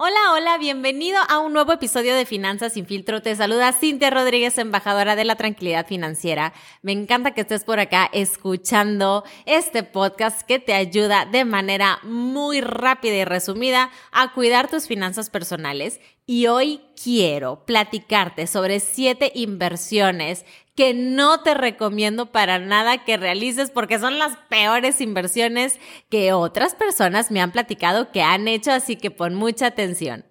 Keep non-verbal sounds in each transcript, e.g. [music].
Hola, hola, bienvenido a un nuevo episodio de Finanzas sin filtro. Te saluda Cintia Rodríguez, embajadora de la tranquilidad financiera. Me encanta que estés por acá escuchando este podcast que te ayuda de manera muy rápida y resumida a cuidar tus finanzas personales. Y hoy quiero platicarte sobre siete inversiones que no te recomiendo para nada que realices porque son las peores inversiones que otras personas me han platicado que han hecho, así que pon mucha atención.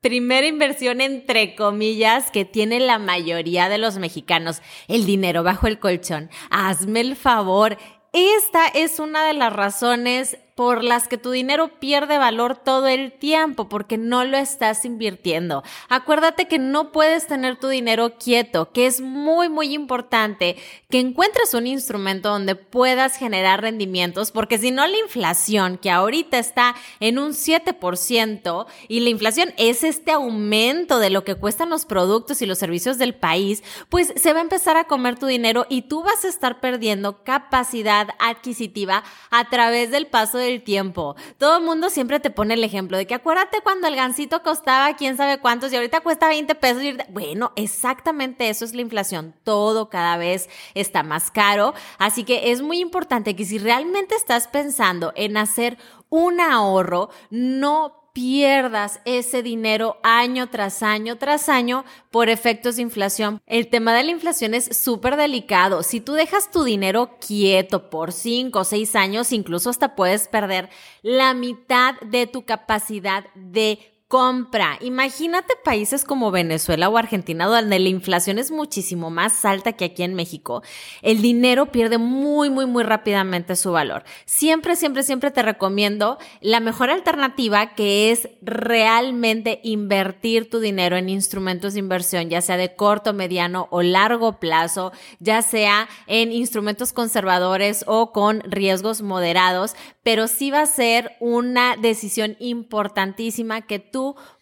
Primera inversión entre comillas que tiene la mayoría de los mexicanos, el dinero bajo el colchón. Hazme el favor. Esta es una de las razones por las que tu dinero pierde valor todo el tiempo porque no lo estás invirtiendo. Acuérdate que no puedes tener tu dinero quieto, que es muy, muy importante que encuentres un instrumento donde puedas generar rendimientos, porque si no la inflación, que ahorita está en un 7%, y la inflación es este aumento de lo que cuestan los productos y los servicios del país, pues se va a empezar a comer tu dinero y tú vas a estar perdiendo capacidad adquisitiva a través del paso de el tiempo. Todo el mundo siempre te pone el ejemplo de que acuérdate cuando el gansito costaba quién sabe cuántos y ahorita cuesta 20 pesos. Bueno, exactamente eso es la inflación. Todo cada vez está más caro. Así que es muy importante que si realmente estás pensando en hacer un ahorro, no pierdas ese dinero año tras año tras año por efectos de inflación. El tema de la inflación es súper delicado. Si tú dejas tu dinero quieto por cinco o seis años, incluso hasta puedes perder la mitad de tu capacidad de compra. Imagínate países como Venezuela o Argentina donde la inflación es muchísimo más alta que aquí en México. El dinero pierde muy, muy, muy rápidamente su valor. Siempre, siempre, siempre te recomiendo la mejor alternativa que es realmente invertir tu dinero en instrumentos de inversión, ya sea de corto, mediano o largo plazo, ya sea en instrumentos conservadores o con riesgos moderados, pero sí va a ser una decisión importantísima que tú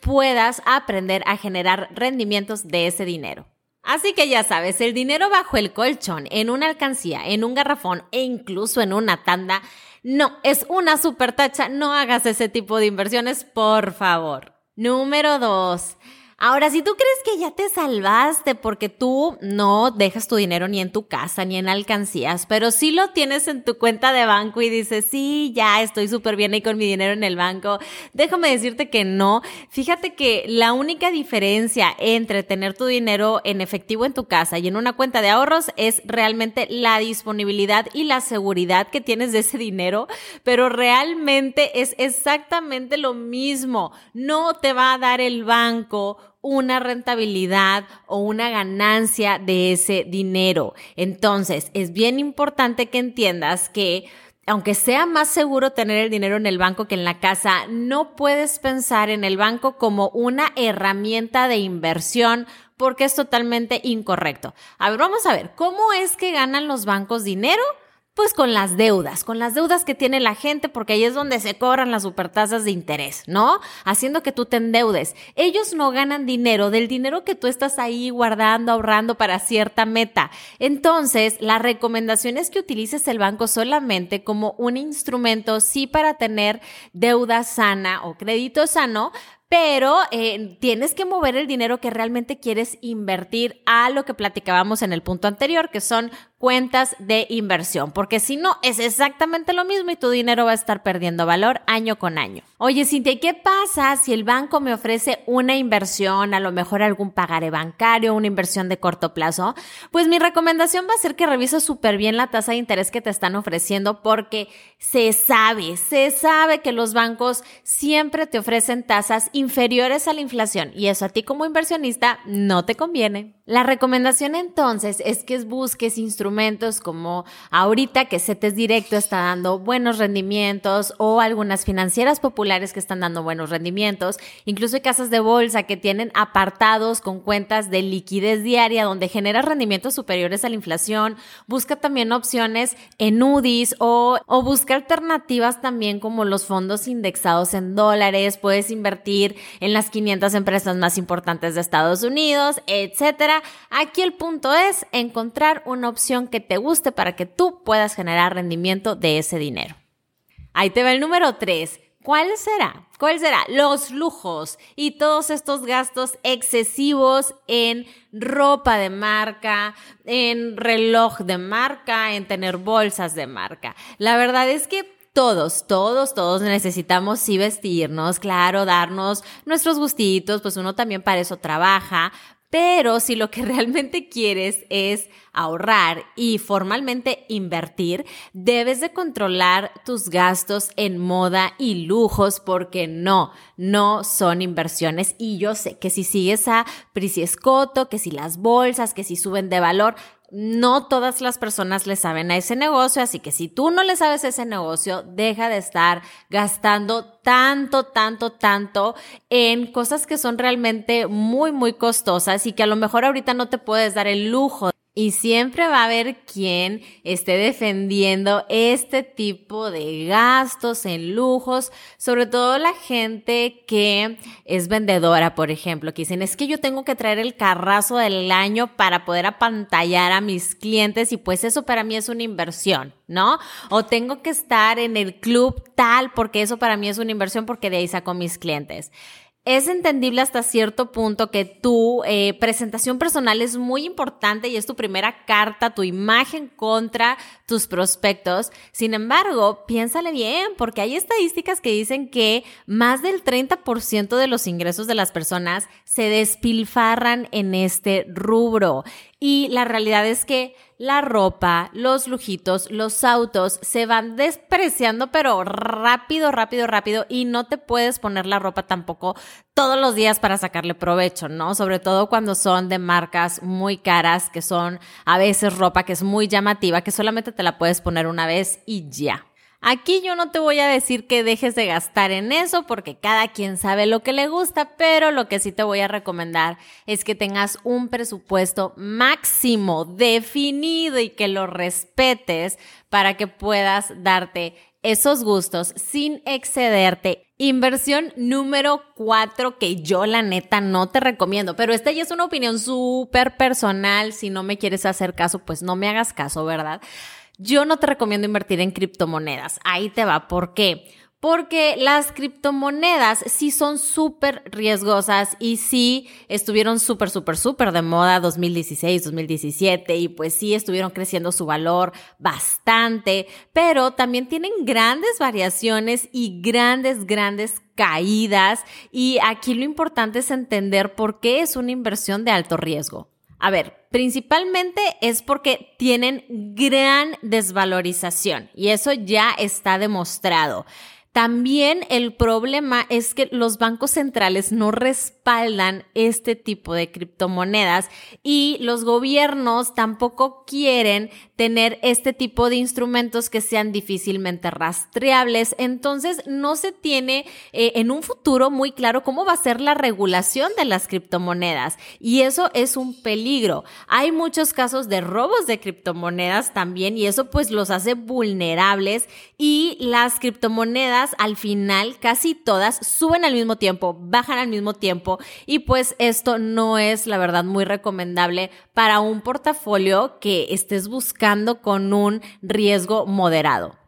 puedas aprender a generar rendimientos de ese dinero. Así que ya sabes, el dinero bajo el colchón, en una alcancía, en un garrafón e incluso en una tanda, no, es una super tacha, no hagas ese tipo de inversiones, por favor. Número dos, Ahora, si tú crees que ya te salvaste porque tú no dejas tu dinero ni en tu casa ni en alcancías, pero sí lo tienes en tu cuenta de banco y dices, sí, ya estoy súper bien ahí con mi dinero en el banco, déjame decirte que no. Fíjate que la única diferencia entre tener tu dinero en efectivo en tu casa y en una cuenta de ahorros es realmente la disponibilidad y la seguridad que tienes de ese dinero, pero realmente es exactamente lo mismo. No te va a dar el banco una rentabilidad o una ganancia de ese dinero. Entonces, es bien importante que entiendas que aunque sea más seguro tener el dinero en el banco que en la casa, no puedes pensar en el banco como una herramienta de inversión porque es totalmente incorrecto. A ver, vamos a ver, ¿cómo es que ganan los bancos dinero? Pues con las deudas, con las deudas que tiene la gente, porque ahí es donde se cobran las supertasas de interés, ¿no? Haciendo que tú te endeudes. Ellos no ganan dinero del dinero que tú estás ahí guardando, ahorrando para cierta meta. Entonces, la recomendación es que utilices el banco solamente como un instrumento, sí, para tener deuda sana o crédito sano, pero eh, tienes que mover el dinero que realmente quieres invertir a lo que platicábamos en el punto anterior, que son cuentas de inversión, porque si no es exactamente lo mismo y tu dinero va a estar perdiendo valor año con año. Oye, Cintia, ¿qué pasa si el banco me ofrece una inversión, a lo mejor algún pagaré bancario, una inversión de corto plazo? Pues mi recomendación va a ser que revises súper bien la tasa de interés que te están ofreciendo porque se sabe, se sabe que los bancos siempre te ofrecen tasas inferiores a la inflación y eso a ti como inversionista no te conviene. La recomendación entonces es que busques instrumentos como ahorita que CETES Directo está dando buenos rendimientos o algunas financieras populares que están dando buenos rendimientos. Incluso hay casas de bolsa que tienen apartados con cuentas de liquidez diaria donde genera rendimientos superiores a la inflación. Busca también opciones en UDIs o, o busca alternativas también como los fondos indexados en dólares. Puedes invertir en las 500 empresas más importantes de Estados Unidos, etcétera Aquí el punto es encontrar una opción que te guste para que tú puedas generar rendimiento de ese dinero. Ahí te va el número 3. ¿Cuál será? ¿Cuál será? Los lujos y todos estos gastos excesivos en ropa de marca, en reloj de marca, en tener bolsas de marca. La verdad es que todos, todos, todos necesitamos sí vestirnos, claro, darnos nuestros gustitos, pues uno también para eso trabaja, pero si lo que [laughs] realmente quieres es ahorrar y formalmente invertir, debes de controlar tus gastos en moda y lujos porque no, no son inversiones. Y yo sé que si sigues a Prissy que si las bolsas, que si suben de valor, no todas las personas le saben a ese negocio, así que si tú no le sabes ese negocio, deja de estar gastando tanto, tanto, tanto en cosas que son realmente muy, muy costosas y que a lo mejor ahorita no te puedes dar el lujo y siempre va a haber quien esté defendiendo este tipo de gastos en lujos, sobre todo la gente que es vendedora, por ejemplo, que dicen, es que yo tengo que traer el carrazo del año para poder apantallar a mis clientes y pues eso para mí es una inversión, ¿no? O tengo que estar en el club tal porque eso para mí es una inversión porque de ahí saco mis clientes. Es entendible hasta cierto punto que tu eh, presentación personal es muy importante y es tu primera carta, tu imagen contra tus prospectos. Sin embargo, piénsale bien, porque hay estadísticas que dicen que más del 30% de los ingresos de las personas se despilfarran en este rubro. Y la realidad es que la ropa, los lujitos, los autos se van despreciando, pero rápido, rápido, rápido. Y no te puedes poner la ropa tampoco todos los días para sacarle provecho, ¿no? Sobre todo cuando son de marcas muy caras, que son a veces ropa que es muy llamativa, que solamente te la puedes poner una vez y ya. Aquí yo no te voy a decir que dejes de gastar en eso porque cada quien sabe lo que le gusta, pero lo que sí te voy a recomendar es que tengas un presupuesto máximo definido y que lo respetes para que puedas darte esos gustos sin excederte. Inversión número cuatro que yo la neta no te recomiendo, pero esta ya es una opinión súper personal. Si no me quieres hacer caso, pues no me hagas caso, ¿verdad? Yo no te recomiendo invertir en criptomonedas. Ahí te va. ¿Por qué? Porque las criptomonedas sí son súper riesgosas y sí estuvieron súper, súper, súper de moda 2016, 2017 y pues sí estuvieron creciendo su valor bastante, pero también tienen grandes variaciones y grandes, grandes caídas y aquí lo importante es entender por qué es una inversión de alto riesgo. A ver, principalmente es porque tienen gran desvalorización y eso ya está demostrado. También el problema es que los bancos centrales no respaldan este tipo de criptomonedas y los gobiernos tampoco quieren tener este tipo de instrumentos que sean difícilmente rastreables. Entonces no se tiene eh, en un futuro muy claro cómo va a ser la regulación de las criptomonedas y eso es un peligro. Hay muchos casos de robos de criptomonedas también y eso pues los hace vulnerables y las criptomonedas al final casi todas suben al mismo tiempo, bajan al mismo tiempo y pues esto no es la verdad muy recomendable para un portafolio que estés buscando con un riesgo moderado.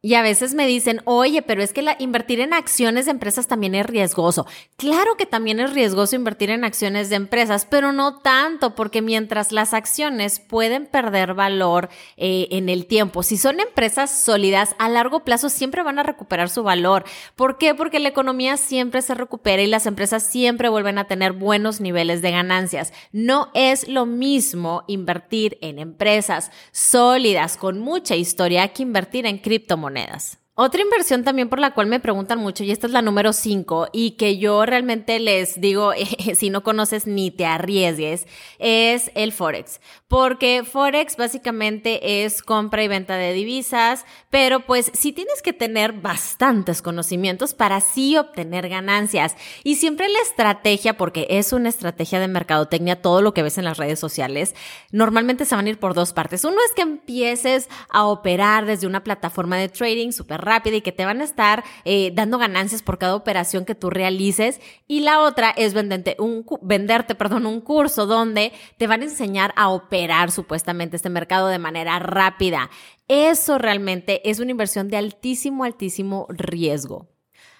Y a veces me dicen, oye, pero es que la, invertir en acciones de empresas también es riesgoso. Claro que también es riesgoso invertir en acciones de empresas, pero no tanto, porque mientras las acciones pueden perder valor eh, en el tiempo, si son empresas sólidas, a largo plazo siempre van a recuperar su valor. ¿Por qué? Porque la economía siempre se recupera y las empresas siempre vuelven a tener buenos niveles de ganancias. No es lo mismo invertir en empresas sólidas con mucha historia que invertir en criptomonedas monedas. Otra inversión también por la cual me preguntan mucho, y esta es la número 5, y que yo realmente les digo, [laughs] si no conoces ni te arriesgues, es el Forex. Porque Forex básicamente es compra y venta de divisas, pero pues sí tienes que tener bastantes conocimientos para así obtener ganancias. Y siempre la estrategia, porque es una estrategia de mercadotecnia, todo lo que ves en las redes sociales, normalmente se van a ir por dos partes. Uno es que empieces a operar desde una plataforma de trading súper rápida y que te van a estar eh, dando ganancias por cada operación que tú realices. Y la otra es venderte un, venderte, perdón, un curso donde te van a enseñar a operar supuestamente este mercado de manera rápida. Eso realmente es una inversión de altísimo, altísimo riesgo.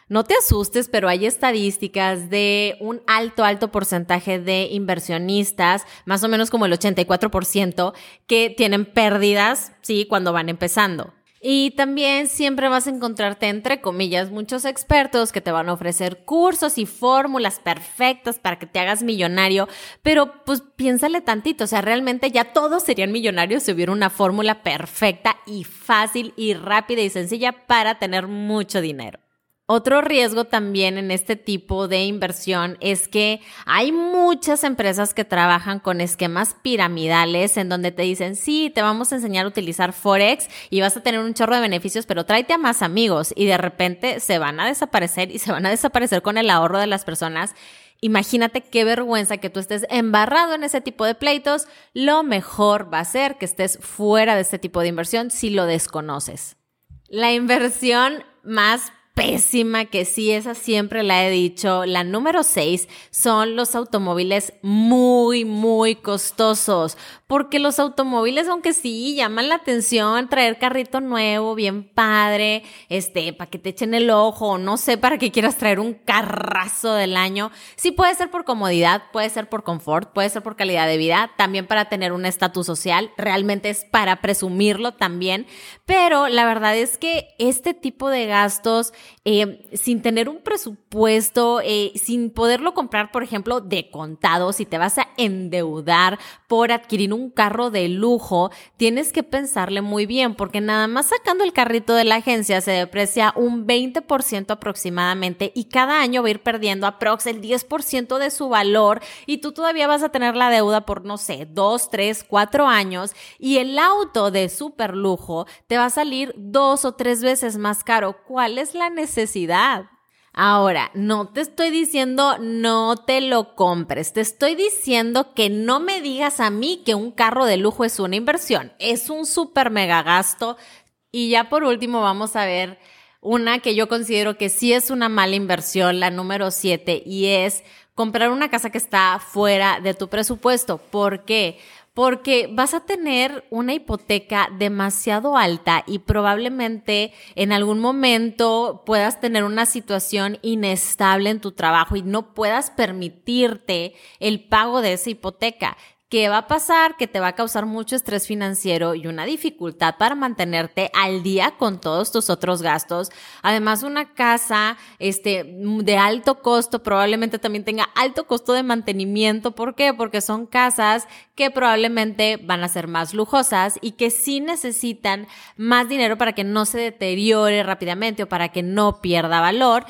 No te asustes, pero hay estadísticas de un alto, alto porcentaje de inversionistas, más o menos como el 84%, que tienen pérdidas, sí, cuando van empezando. Y también siempre vas a encontrarte, entre comillas, muchos expertos que te van a ofrecer cursos y fórmulas perfectas para que te hagas millonario, pero pues piénsale tantito, o sea, realmente ya todos serían millonarios si hubiera una fórmula perfecta y fácil y rápida y sencilla para tener mucho dinero. Otro riesgo también en este tipo de inversión es que hay muchas empresas que trabajan con esquemas piramidales en donde te dicen, sí, te vamos a enseñar a utilizar Forex y vas a tener un chorro de beneficios, pero tráete a más amigos y de repente se van a desaparecer y se van a desaparecer con el ahorro de las personas. Imagínate qué vergüenza que tú estés embarrado en ese tipo de pleitos. Lo mejor va a ser que estés fuera de este tipo de inversión si lo desconoces. La inversión más pésima, que sí, esa siempre la he dicho. La número seis son los automóviles muy, muy costosos porque los automóviles, aunque sí llaman la atención, traer carrito nuevo, bien padre, este, para que te echen el ojo, no sé, para que quieras traer un carrazo del año, sí puede ser por comodidad, puede ser por confort, puede ser por calidad de vida, también para tener un estatus social, realmente es para presumirlo también, pero la verdad es que este tipo de gastos, eh, sin tener un presupuesto, eh, sin poderlo comprar, por ejemplo, de contado, si te vas a endeudar por adquirir un carro de lujo, tienes que pensarle muy bien, porque nada más sacando el carrito de la agencia se deprecia un 20% aproximadamente y cada año va a ir perdiendo aprox el 10% de su valor y tú todavía vas a tener la deuda por, no sé, 2, 3, 4 años y el auto de super lujo te va a salir dos o tres veces más caro. ¿Cuál es la necesidad? Ahora, no te estoy diciendo no te lo compres, te estoy diciendo que no me digas a mí que un carro de lujo es una inversión, es un super mega gasto. Y ya por último vamos a ver una que yo considero que sí es una mala inversión, la número 7, y es comprar una casa que está fuera de tu presupuesto. ¿Por qué? Vas a tener una hipoteca demasiado alta y probablemente en algún momento puedas tener una situación inestable en tu trabajo y no puedas permitirte el pago de esa hipoteca. ¿Qué va a pasar? Que te va a causar mucho estrés financiero y una dificultad para mantenerte al día con todos tus otros gastos. Además, una casa este, de alto costo probablemente también tenga alto costo de mantenimiento. ¿Por qué? Porque son casas que probablemente van a ser más lujosas y que sí necesitan más dinero para que no se deteriore rápidamente o para que no pierda valor.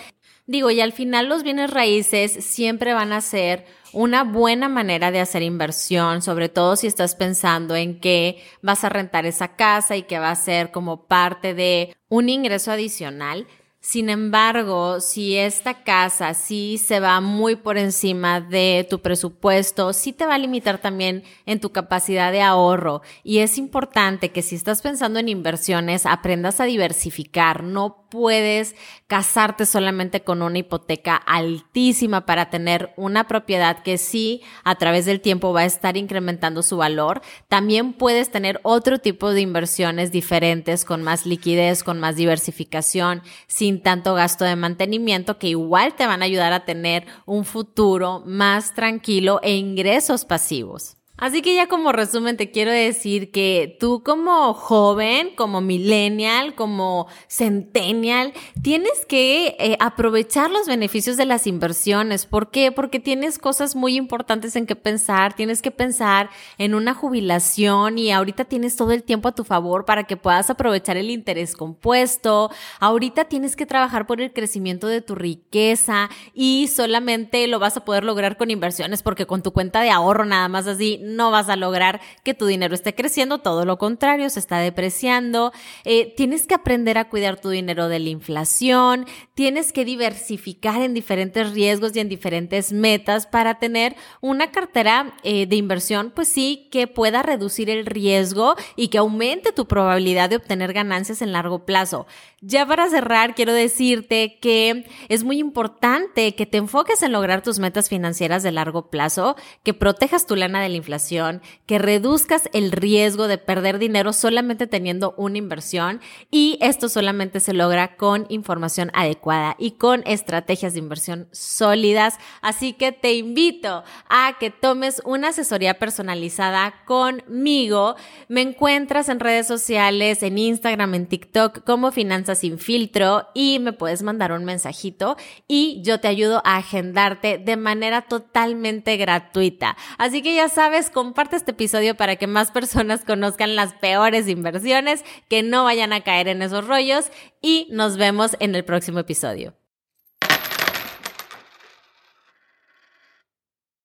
Digo, y al final los bienes raíces siempre van a ser una buena manera de hacer inversión, sobre todo si estás pensando en que vas a rentar esa casa y que va a ser como parte de un ingreso adicional. Sin embargo, si esta casa sí se va muy por encima de tu presupuesto, sí te va a limitar también en tu capacidad de ahorro. Y es importante que si estás pensando en inversiones, aprendas a diversificar. No puedes casarte solamente con una hipoteca altísima para tener una propiedad que sí a través del tiempo va a estar incrementando su valor. También puedes tener otro tipo de inversiones diferentes con más liquidez, con más diversificación, sin tanto gasto de mantenimiento que igual te van a ayudar a tener un futuro más tranquilo e ingresos pasivos. Así que ya como resumen te quiero decir que tú como joven, como millennial, como centennial, tienes que eh, aprovechar los beneficios de las inversiones. ¿Por qué? Porque tienes cosas muy importantes en que pensar, tienes que pensar en una jubilación y ahorita tienes todo el tiempo a tu favor para que puedas aprovechar el interés compuesto. Ahorita tienes que trabajar por el crecimiento de tu riqueza y solamente lo vas a poder lograr con inversiones porque con tu cuenta de ahorro nada más así no vas a lograr que tu dinero esté creciendo, todo lo contrario, se está depreciando. Eh, tienes que aprender a cuidar tu dinero de la inflación, tienes que diversificar en diferentes riesgos y en diferentes metas para tener una cartera eh, de inversión, pues sí, que pueda reducir el riesgo y que aumente tu probabilidad de obtener ganancias en largo plazo. Ya para cerrar, quiero decirte que es muy importante que te enfoques en lograr tus metas financieras de largo plazo, que protejas tu lana de la inflación que reduzcas el riesgo de perder dinero solamente teniendo una inversión y esto solamente se logra con información adecuada y con estrategias de inversión sólidas. Así que te invito a que tomes una asesoría personalizada conmigo. Me encuentras en redes sociales, en Instagram, en TikTok como Finanzas sin filtro y me puedes mandar un mensajito y yo te ayudo a agendarte de manera totalmente gratuita. Así que ya sabes, comparte este episodio para que más personas conozcan las peores inversiones, que no vayan a caer en esos rollos y nos vemos en el próximo episodio.